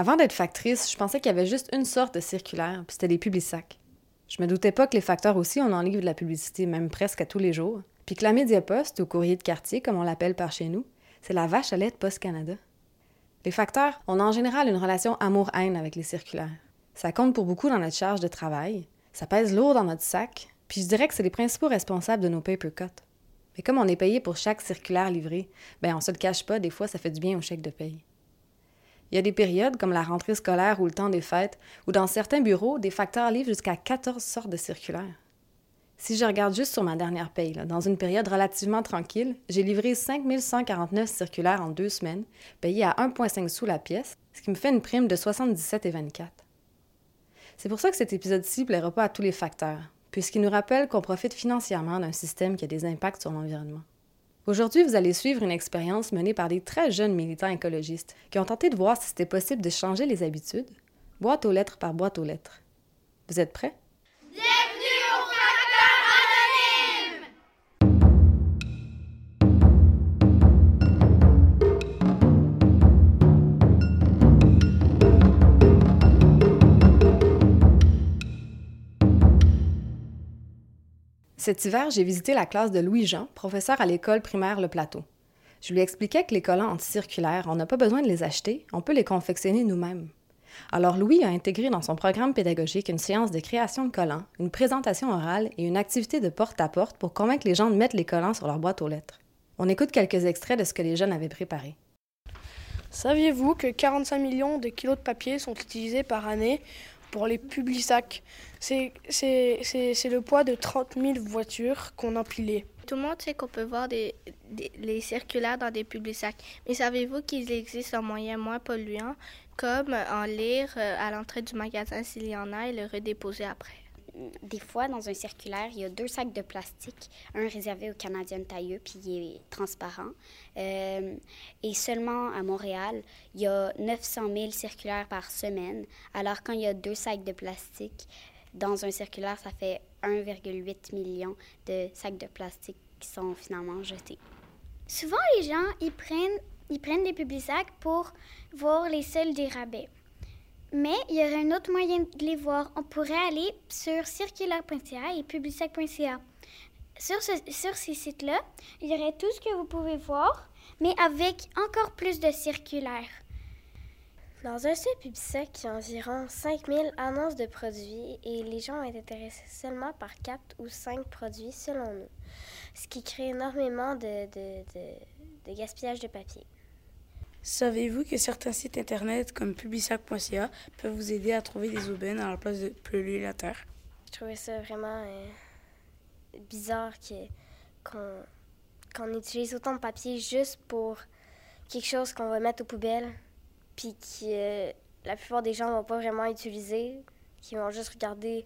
Avant d'être factrice, je pensais qu'il y avait juste une sorte de circulaire, puis c'était les publisacs. Je me doutais pas que les facteurs aussi, on en livre de la publicité, même presque à tous les jours. Puis que la Médiaposte, ou courrier de quartier, comme on l'appelle par chez nous, c'est la vache à lait de Post Canada. Les facteurs, on a en général une relation amour-haine avec les circulaires. Ça compte pour beaucoup dans notre charge de travail, ça pèse lourd dans notre sac, puis je dirais que c'est les principaux responsables de nos paper cuts. Mais comme on est payé pour chaque circulaire livré, ben on se le cache pas, des fois ça fait du bien au chèque de paye. Il y a des périodes, comme la rentrée scolaire ou le temps des fêtes, où dans certains bureaux, des facteurs livrent jusqu'à 14 sortes de circulaires. Si je regarde juste sur ma dernière paye, dans une période relativement tranquille, j'ai livré 5149 circulaires en deux semaines, payés à 1,5 sous la pièce, ce qui me fait une prime de 77,24. C'est pour ça que cet épisode-ci ne plaira pas à tous les facteurs, puisqu'il nous rappelle qu'on profite financièrement d'un système qui a des impacts sur l'environnement. Aujourd'hui, vous allez suivre une expérience menée par des très jeunes militants écologistes qui ont tenté de voir si c'était possible de changer les habitudes, boîte aux lettres par boîte aux lettres. Vous êtes prêts? Cet hiver, j'ai visité la classe de Louis-Jean, professeur à l'école primaire Le Plateau. Je lui expliquais que les collants anticirculaires, on n'a pas besoin de les acheter, on peut les confectionner nous-mêmes. Alors Louis a intégré dans son programme pédagogique une séance de création de collants, une présentation orale et une activité de porte-à-porte pour convaincre les gens de mettre les collants sur leur boîte aux lettres. On écoute quelques extraits de ce que les jeunes avaient préparé. Saviez-vous que 45 millions de kilos de papier sont utilisés par année pour les publisacs. C'est le poids de 30 000 voitures qu'on empilait. Tout le monde sait qu'on peut voir des, les circulaires dans des publisacs. Mais savez-vous qu'il existe un moyen moins polluant, comme en lire euh, à l'entrée du magasin s'il y en a et le redéposer après? Des fois, dans un circulaire, il y a deux sacs de plastique, un réservé aux Canadiens tailleux, puis il est transparent. Euh, et seulement à Montréal, il y a 900 000 circulaires par semaine. Alors, quand il y a deux sacs de plastique dans un circulaire, ça fait 1,8 million de sacs de plastique qui sont finalement jetés. Souvent, les gens, ils prennent, ils prennent des publics sacs pour voir les soldes des rabais. Mais il y aurait un autre moyen de les voir. On pourrait aller sur circulaire.ca et publisac.ca. Sur, ces sites-là, il y aurait tout ce que vous pouvez voir, mais avec encore plus de circulaires. Dans un site Publisac, il y a environ 5000 annonces de produits et les gens sont intéressés seulement par 4 ou 5 produits selon nous, ce qui crée énormément de gaspillage de papier. Savez-vous que certains sites internet comme publisac.ca peuvent vous aider à trouver des aubaines à la place de polluer la terre? Je trouvais ça vraiment euh, bizarre qu'on utilise autant de papier juste pour quelque chose qu'on va mettre aux poubelles, puis que euh, la plupart des gens ne vont pas vraiment utiliser, qui vont juste regarder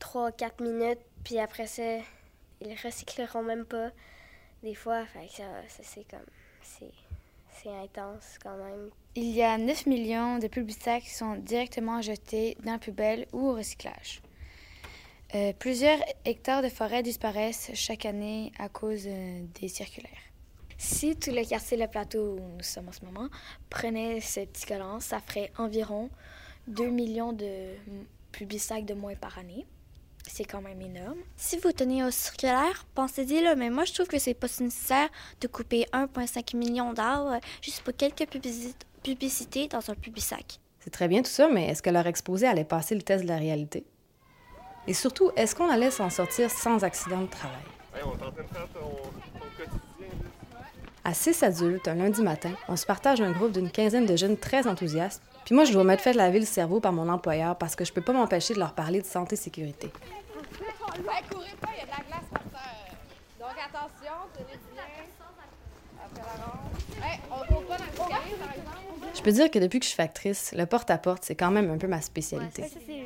3-4 minutes, puis après ça, ils recycleront même pas des fois. Fait ça, ça c'est comme. C'est intense quand même. Il y a 9 millions de publicitaires qui sont directement jetés dans la poubelle ou au recyclage. Euh, plusieurs hectares de forêt disparaissent chaque année à cause euh, des circulaires. Si tout le quartier Le Plateau, où nous sommes en ce moment, prenait ce petit collant, ça ferait environ 2 millions de publicitaires de moins par année c'est quand même énorme. Si vous tenez au circulaire, pensez-y là, mais moi je trouve que c'est pas nécessaire de couper 1,5 million d'arbres juste pour quelques publicités dans un public-sac. C'est très bien tout ça, mais est-ce que leur exposé allait passer le test de la réalité? Et surtout, est-ce qu'on allait s'en sortir sans accident de travail? À six adultes, un lundi matin, on se partage un groupe d'une quinzaine de jeunes très enthousiastes puis moi, je dois mettre fait de laver le cerveau par mon employeur parce que je peux pas m'empêcher de leur parler de santé-sécurité. Ouais, courez pas, il y a de la glace par terre. Donc attention, tenez bien. Après la ronde. Hey, on court pas dans le par exemple. Je peux dire que depuis que je suis factrice, le porte-à-porte, c'est quand même un peu ma spécialité. Ouais, ça, c'est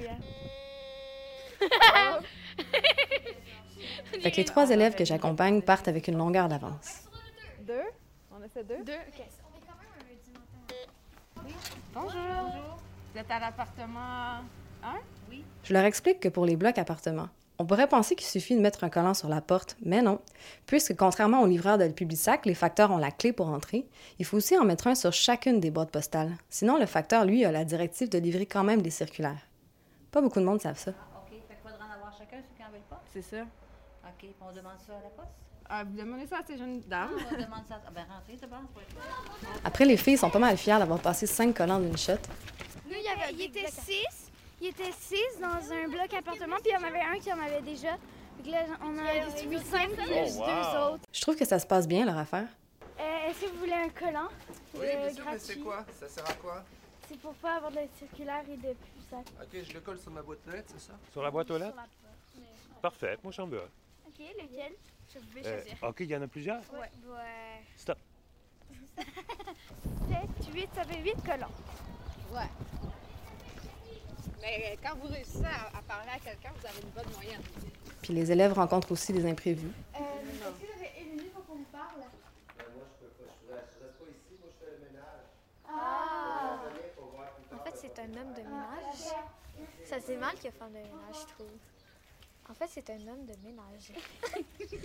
Fait que les trois élèves que j'accompagne partent avec une longueur d'avance. Deux? On essaie deux? Deux, OK. Bonjour. Vous êtes à l'appartement 1? Oui. Je leur explique que pour les blocs appartements, On pourrait penser qu'il suffit de mettre un collant sur la porte, mais non. Puisque contrairement au livreur de Publisac, les facteurs ont la clé pour entrer, il faut aussi en mettre un sur chacune des boîtes postales. Sinon, le facteur, lui, a la directive de livrer quand même des circulaires. Pas beaucoup de monde savent ça. OK, fait qu'il faudra en avoir chacun ceux qui n'en veulent pas. C'est ça. OK, puis on demande ça à la poste? Ah, vous demandez ça à ces jeunes dames? Ah, on demande ça. Ah, ben rentrez, c'est bon. Après, les filles sont pas mal fières d'avoir passé cinq collants d'une shot. Nous, il, y avait, il était six. Il était six dans un bloc appartement, puis il y en avait un qui en avait déjà. Donc là, on en a distribué cinq plus Oh, wow. deux autres. Je trouve que ça se passe bien, leur affaire. Euh, Est-ce que vous voulez un collant? Oui, Euh, bien sûr, mais c'est quoi? Ça sert à quoi? C'est pour pas avoir de circulaire et de Publisac. Ok, je le colle sur ma boîte aux lettres, c'est ça? Sur la boîte aux lettres? Parfait, moi j'en veux un. Ok, lequel? Je vais Euh, OK, il y en a plusieurs? Ouais. Ouais. Stop. 7, 8, ça fait 8 collants. Ouais. Mais euh, quand vous réussissez à, à parler à quelqu'un, vous avez une bonne moyenne. Puis les élèves rencontrent aussi des imprévus. Euh, Est-ce que vous avez une minute pour qu'on vous parle? Ben, Moi, je peux pas. Je reste, pas ici, moi, je fais le ménage. Ah! En fait, c'est un homme de ménage. Ça c'est mal que femme de ménage, je trouve. En fait, c'est un homme de ménage.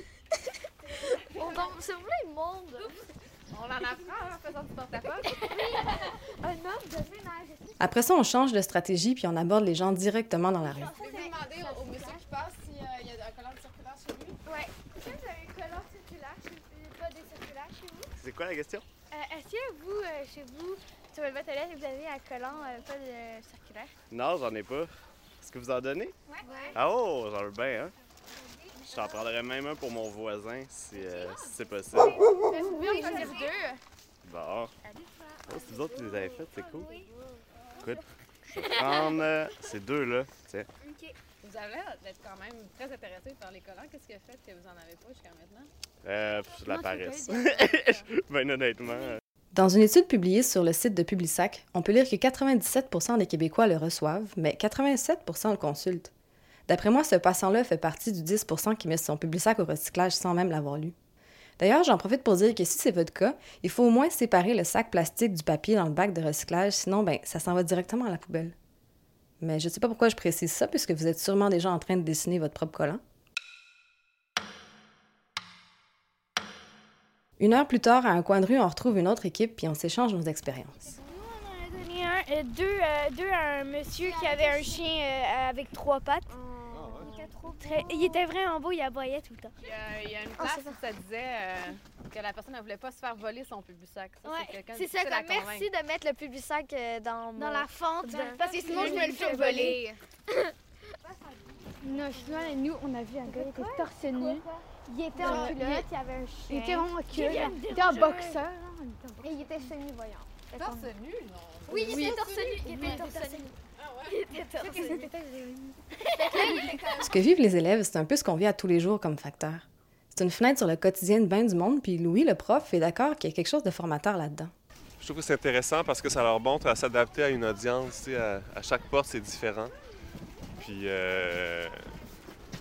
On en... C'est vrai, le monde! On en apprend en faisant du porte-à-porte. Un homme de ménage. Après ça, on change de stratégie puis on aborde les gens directement dans la rue. Vous pouvez demander au, au monsieur qui passe s'il y a un collant circulaire chez lui. Ouais. Est-ce que vous avez un collant circulaire chez vous? Pas des circulaires chez vous? C'est quoi la question? Euh, Est-ce que vous, euh, chez vous, sur votre boîte aux lettres, vous avez un collant euh, pas de circulaire? Non, j'en ai pas. Est-ce que vous en donnez? Ouais. Ah oh, j'en veux bien, hein? Je t'en prendrais même un pour mon voisin si, euh, si c'est possible. Ben, vous pouvez en choisir deux. Bon. Oh, si vous autres, vous les avez faites, c'est cool. Écoute, je vais prendre euh, ces deux-là. Tiens. Vous avez l'air d'être quand même très intéressé par les collants. Qu'est-ce qui a fait que vous en avez pas jusqu'à maintenant? Euh, pff, la paresse. ben honnêtement. euh, Dans une étude publiée sur le site de Publisac, on peut lire que 97% des Québécois le reçoivent, mais 87% le consultent. D'après moi, ce passant-là fait partie du 10% qui met son Publisac au recyclage sans même l'avoir lu. D'ailleurs, j'en profite pour dire que si c'est votre cas, il faut au moins séparer le sac plastique du papier dans le bac de recyclage, sinon, ben, ça s'en va directement à la poubelle. Mais je sais pas pourquoi je précise ça, puisque vous êtes sûrement déjà en train de dessiner votre propre collant. Une heure plus tard, à un coin de rue, on retrouve une autre équipe puis on s'échange nos expériences. On en a donné un, euh, deux, euh, deux à un monsieur qui avait un chien euh, avec trois pattes. Il était trop Très- il était vraiment beau, il aboyait tout le temps. Il y a, il y a une Ah, place c'est où ça disait euh, que la personne ne voulait pas se faire voler son. Ça, Ouais, de c'est ça, comme merci de mettre le Publisac euh, dans, Dans mon- la fente, dans- parce que sinon je me le fais voler. Non, nous, on a vu un gars qui était torse nu. Il était en culotte, il- il avait un chien. Il était vraiment de Il était en boxeur. hein, il Et il était semi-voyant. Torse nu, non? Oui, il était torse nu. Il était torse nu. Ce que vivent les élèves, c'est un peu ce qu'on vit à tous les jours comme facteur. C'est une fenêtre sur le quotidien de bien du monde, puis Louis, le prof, est d'accord qu'il y a quelque chose de formateur là-dedans. Je trouve que c'est intéressant parce que ça leur montre à s'adapter à une audience. tu sais, À, à chaque porte, c'est différent. Puis euh,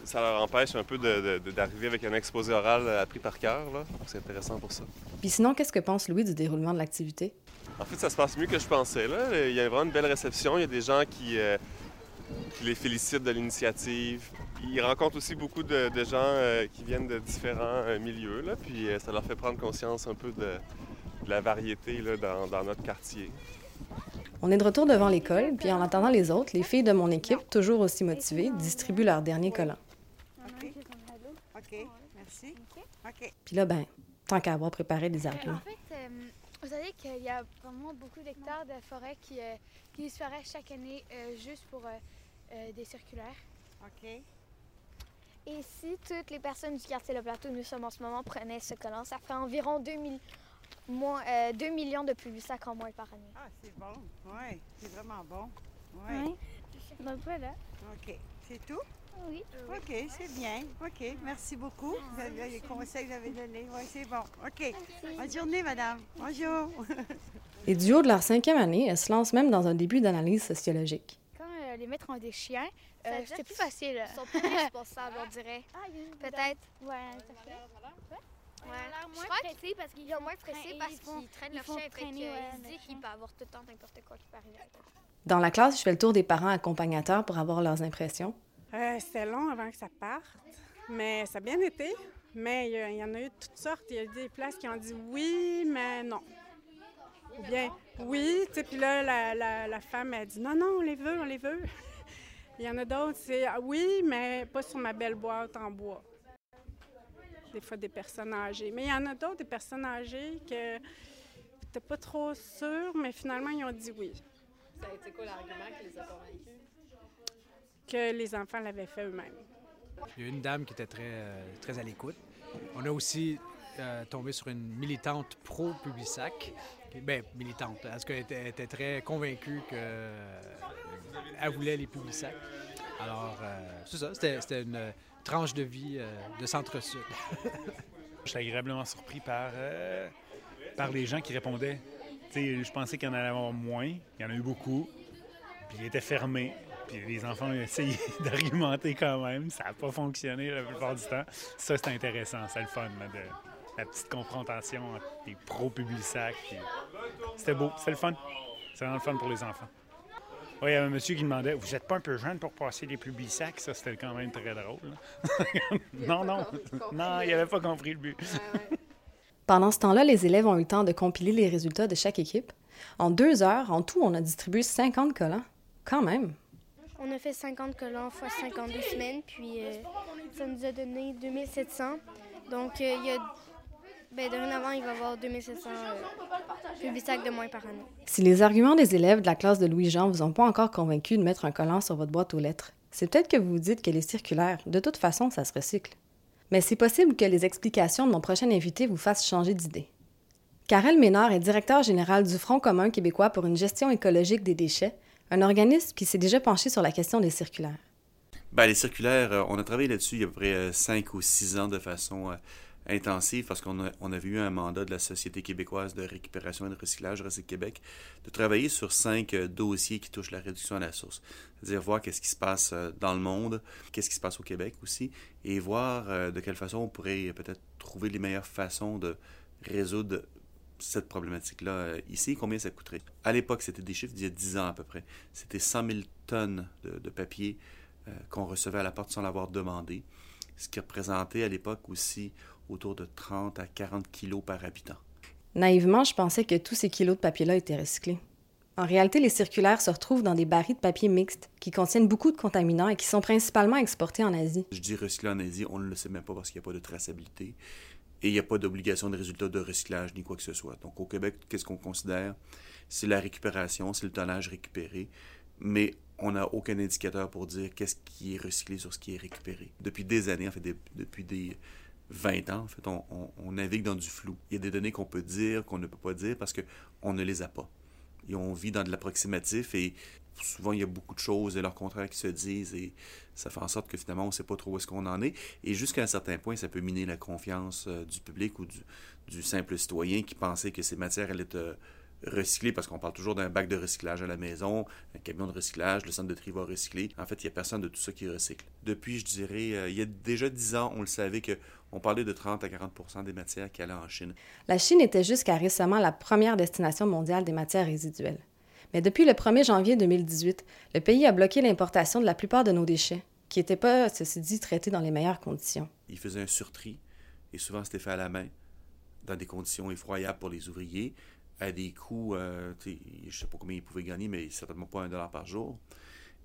ça leur empêche un peu d'arriver avec un exposé oral appris par cœur. C'est intéressant pour ça. Puis sinon, qu'est-ce que pense Louis du déroulement de l'activité? En fait, ça se passe mieux que je pensais. Là. Il y a vraiment une belle réception. Il y a des gens qui, euh, qui les félicitent de l'initiative. Ils rencontrent aussi beaucoup de, de gens euh, qui viennent de différents euh, milieux. Là. Puis euh, ça leur fait prendre conscience un peu de, de la variété là, dans, dans notre quartier. On est de retour devant l'école, puis en attendant les autres, les filles de mon équipe, toujours aussi motivées, distribuent leur dernier collant. OK, merci. OK. Puis là, ben, tant qu'à avoir préparé des arguments. En fait, euh, vous savez qu'il y a vraiment beaucoup d'hectares de forêt qui, euh, qui disparaissent chaque année euh, juste pour euh, euh, des circulaires. OK. Et si toutes les personnes du quartier Le Plateau, nous sommes en ce moment, prenaient ce collant, ça ferait environ 2, moins, euh, 2 millions de Publisac en moins par année. Ah, c'est bon. Oui, c'est vraiment bon. Oui. Oui. Donc voilà. OK. C'est tout? Oui. OK, c'est bien. OK, merci beaucoup. Vous avez les conseils que vous avez donnés. Oui, c'est bon. OK. Bonne journée, madame. Bonjour. Et du haut de leur cinquième année, elles se lancent même dans un début d'analyse sociologique. Quand euh, les maîtres ont des chiens, Ça euh, c'était plus facile. Ils sont plus responsables, on dirait. Ah, Peut-être. Ouais, fait. Ouais. l'air moins Je crois pressés qu'ils- parce qu'ils font moins et parce qu'ils traînent leur chien. Traîner, qu'ils disent qu'il peut avoir tout le temps n'importe quoi qui peut arriver. Dans la classe, je fais le tour des parents accompagnateurs pour avoir leurs impressions. Euh, C'était long avant que ça parte, mais ça a bien été. Mais il y, en a eu de toutes sortes. Il y a eu des places qui ont dit oui, mais non. Ou bien oui, tu sais, puis là, la, femme a dit non, non, on les veut, on les veut. Il y en a d'autres, c'est ah oui, mais pas sur ma belle boîte en bois. Des fois, des personnes âgées. Mais il y en a d'autres, des personnes âgées que t'es pas trop sûr, mais finalement, ils ont dit oui. Ça a été quoi l'argument qui les a? Que les enfants l'avaient fait eux-mêmes. Il y a une dame qui était très, euh, très à l'écoute. On a aussi euh, tombé sur une militante pro-Publisac. Bien, militante, parce qu'elle était, elle était très convaincue qu'elle voulait les Publisac. Alors, euh, c'est ça, c'était une tranche de vie euh, de centre-sud. Je suis agréablement surpris par, euh, par les gens qui répondaient. Tu sais, je pensais qu'il y en allait avoir moins. Il y en a eu beaucoup. Puis ils étaient fermés. Puis les enfants ont essayé d'argumenter quand même. Ça n'a pas fonctionné la plupart du temps. Ça, c'est intéressant. C'est le fun, là, de, la petite confrontation entre les pro-Publisac. puis C'était beau. C'était le fun. C'est vraiment le fun pour les enfants. Oui, il y avait un monsieur qui demandait Vous n'êtes pas un peu jeune pour passer les Publisac? Ça, c'était quand même très drôle. non, non. Non, il n'avait pas compris le but. Pendant ce temps-là, les élèves ont eu le temps de compiler les résultats de chaque équipe. En deux heures, en tout, on a distribué 50 collants. Quand même. On a fait 50 collants fois 52 semaines, puis euh, ça nous a donné 2700. Donc, euh, il y a, ben, dorénavant, il va y avoir 2700 euh, publisacs de moins par année. Si les arguments des élèves de la classe de Louis-Jean vous ont pas encore convaincu de mettre un collant sur votre boîte aux lettres, c'est peut-être que vous vous dites que les circulaires, de toute façon, ça se recycle. Mais c'est possible que les explications de mon prochain invité vous fassent changer d'idée. Karel Ménard est directeur général du Front commun québécois pour une gestion écologique des déchets, un organisme qui s'est déjà penché sur la question des circulaires. Ben, les circulaires, euh, on a travaillé là-dessus il y a à peu près 5 ou 6 ans de façon euh, intensive parce qu'on on avait eu un mandat de la Société québécoise de récupération et de recyclage, Recyc Québec, de travailler sur cinq euh, dossiers qui touchent la réduction à la source. C'est-à-dire voir qu'est-ce qui se passe euh, dans le monde, qu'est-ce qui se passe au Québec aussi, et voir euh, de quelle façon on pourrait peut-être trouver les meilleures façons de résoudre cette problématique-là euh, ici, combien ça coûterait? À l'époque, c'était des chiffres d'il y a 10 ans à peu près. C'était 100 000 tonnes de, de papier euh, qu'on recevait à la porte sans l'avoir demandé, ce qui représentait à l'époque aussi autour de 30 à 40 kilos par habitant. Naïvement, je pensais que tous ces kilos de papier-là étaient recyclés. En réalité, les circulaires se retrouvent dans des barils de papier mixtes qui contiennent beaucoup de contaminants et qui sont principalement exportés en Asie. Je dis recycler en Asie, on ne le sait même pas parce qu'il n'y a pas de traçabilité et il n'y a pas d'obligation de résultat de recyclage ni quoi que ce soit. Donc au Québec, qu'est-ce qu'on considère? C'est la récupération, c'est le tonnage récupéré, mais on n'a aucun indicateur pour dire qu'est-ce qui est recyclé sur ce qui est récupéré. Depuis des années, en fait, depuis des 20 ans, en fait, on, on- on navigue dans du flou. Il y a des données qu'on peut dire, qu'on ne peut pas dire parce qu'on ne les a pas. Et on vit dans de l'approximatif et souvent il y a beaucoup de choses et leurs contraires qui se disent et ça fait en sorte que finalement on ne sait pas trop où est-ce qu'on en est. Et jusqu'à un certain point, ça peut miner la confiance euh, du public ou du, simple citoyen qui pensait que ces matières allaient être euh, recyclées parce qu'on parle toujours d'un bac de recyclage à la maison, un camion de recyclage, le centre de tri va recycler. En fait, il n'y a personne de tout ça qui recycle. Depuis, je dirais, euh, il y a déjà 10 ans, on le savait que on parlait de 30 à 40% des matières qui allaient en Chine. La Chine était jusqu'à récemment la première destination mondiale des matières résiduelles. Mais depuis le 1er janvier 2018, le pays a bloqué l'importation de la plupart de nos déchets, qui n'étaient pas, ceci dit, traités dans les meilleures conditions. Il faisait un surtri, et souvent c'était fait à la main, dans des conditions effroyables pour les ouvriers, à des coûts, euh, je ne sais pas combien ils pouvaient gagner, mais certainement pas un dollar par jour.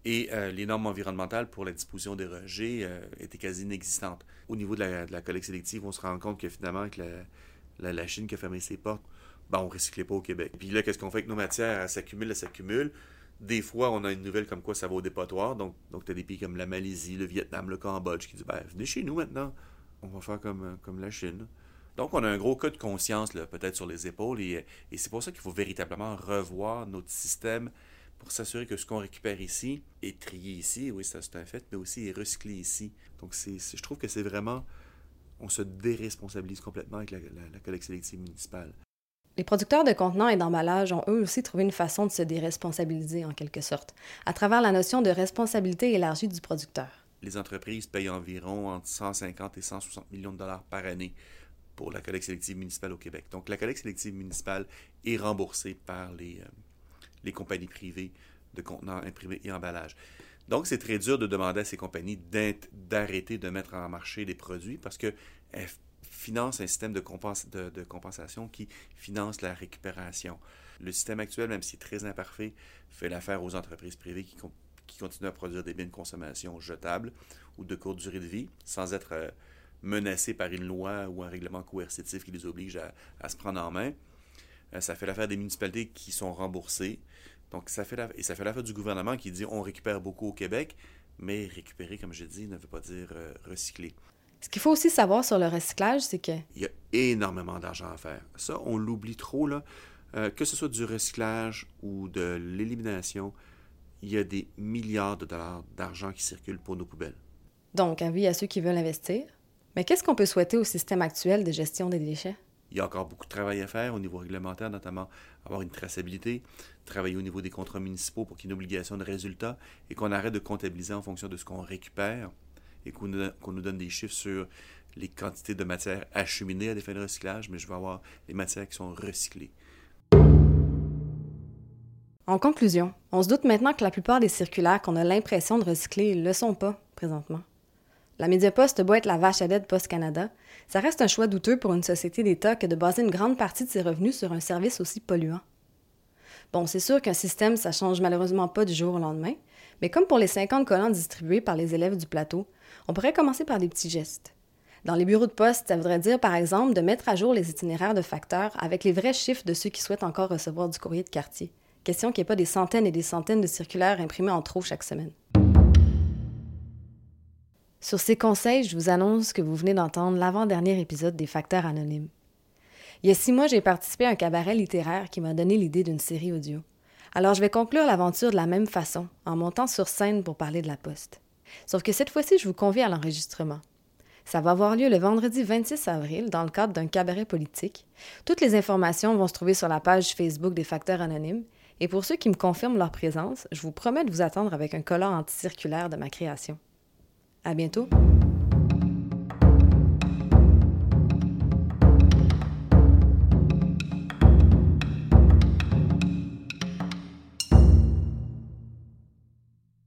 Et euh, les normes environnementales pour la disposition des rejets euh, étaient quasi inexistantes. Au niveau de la, collecte sélective, on se rend compte que finalement, avec la, la, la Chine qui a fermé ses portes, on ne recyclait pas au Québec. Puis là, qu'est-ce qu'on fait avec nos matières? Elles s'accumulent, elles s'accumulent. Des fois, on a une nouvelle comme quoi ça va au dépotoir. Donc, donc tu as des pays comme la Malaisie, le Vietnam, le Cambodge qui disent ben, venez chez nous maintenant. On va faire comme, euh, la Chine. Donc, on a un gros cas de conscience, peut-être sur les épaules. Et, c'est pour ça qu'il faut véritablement revoir notre système pour s'assurer que ce qu'on récupère ici est trié ici, oui, ça c'est un fait, mais aussi est recyclé ici. Donc, je trouve que c'est vraiment. On se déresponsabilise complètement avec la, la- la collecte sélective municipale. Les producteurs de contenants et d'emballages ont eux aussi trouvé une façon de se déresponsabiliser en quelque sorte, à travers la notion de responsabilité élargie du producteur. Les entreprises payent environ entre 150 et 160 millions de dollars par année pour la collecte sélective municipale au Québec. Donc, la collecte sélective municipale est remboursée par les, euh, les compagnies privées de contenants imprimés et emballages. Donc, c'est très dur de demander à ces compagnies d'arrêter de mettre en marché des produits parce qu'elles financent un système de, compensation qui finance la récupération. Le système actuel, même s'il est très imparfait, fait l'affaire aux entreprises privées qui, continuent à produire des biens de consommation jetables ou de courte durée de vie sans être euh, menacés par une loi ou un règlement coercitif qui les oblige à, se prendre en main. Euh, ça fait l'affaire des municipalités qui sont remboursées. Donc, ça fait et ça fait l'affaire du gouvernement qui dit on récupère beaucoup au Québec, mais récupérer, comme je dis, ne veut pas dire euh, recycler. Ce qu'il faut aussi savoir sur le recyclage, c'est que... Il y a énormément d'argent à faire. Ça, on l'oublie trop, là. Euh, que ce soit du recyclage ou de l'élimination, il y a des milliards de dollars d'argent qui circulent pour nos poubelles. Donc, avis à ceux qui veulent investir. Mais qu'est-ce qu'on peut souhaiter au système actuel de gestion des déchets? Il y a encore beaucoup de travail à faire au niveau réglementaire, notamment avoir une traçabilité, travailler au niveau des contrats municipaux pour qu'il y ait une obligation de résultat et qu'on arrête de comptabiliser en fonction de ce qu'on récupère et qu'on nous, donne des chiffres sur les quantités de matières acheminées à des fins de recyclage, mais je veux avoir les matières qui sont recyclées. En conclusion, on se doute maintenant que la plupart des circulaires qu'on a l'impression de recycler ne le sont pas présentement. La Médiaposte doit être la vache à lait de Post Canada. Ça reste un choix douteux pour une société d'État que de baser une grande partie de ses revenus sur un service aussi polluant. Bon, c'est sûr qu'un système, ça change malheureusement pas du jour au lendemain, mais comme pour les 50 collants distribués par les élèves du plateau, on pourrait commencer par des petits gestes. Dans les bureaux de poste, ça voudrait dire, par exemple, de mettre à jour les itinéraires de facteurs avec les vrais chiffres de ceux qui souhaitent encore recevoir du courrier de quartier. Question qu'il n'y ait pas des centaines et des centaines de circulaires imprimés en trop chaque semaine. Sur ces conseils, je vous annonce que vous venez d'entendre l'avant-dernier épisode des Facteurs anonymes. Il y a six mois, j'ai participé à un cabaret littéraire qui m'a donné l'idée d'une série audio. Alors je vais conclure l'aventure de la même façon, en montant sur scène pour parler de la poste. Sauf que cette fois-ci, je vous convie à l'enregistrement. Ça va avoir lieu le vendredi 26 avril dans le cadre d'un cabaret politique. Toutes les informations vont se trouver sur la page Facebook des Facteurs anonymes. Et pour ceux qui me confirment leur présence, je vous promets de vous attendre avec un collant anticirculaire de ma création. À bientôt!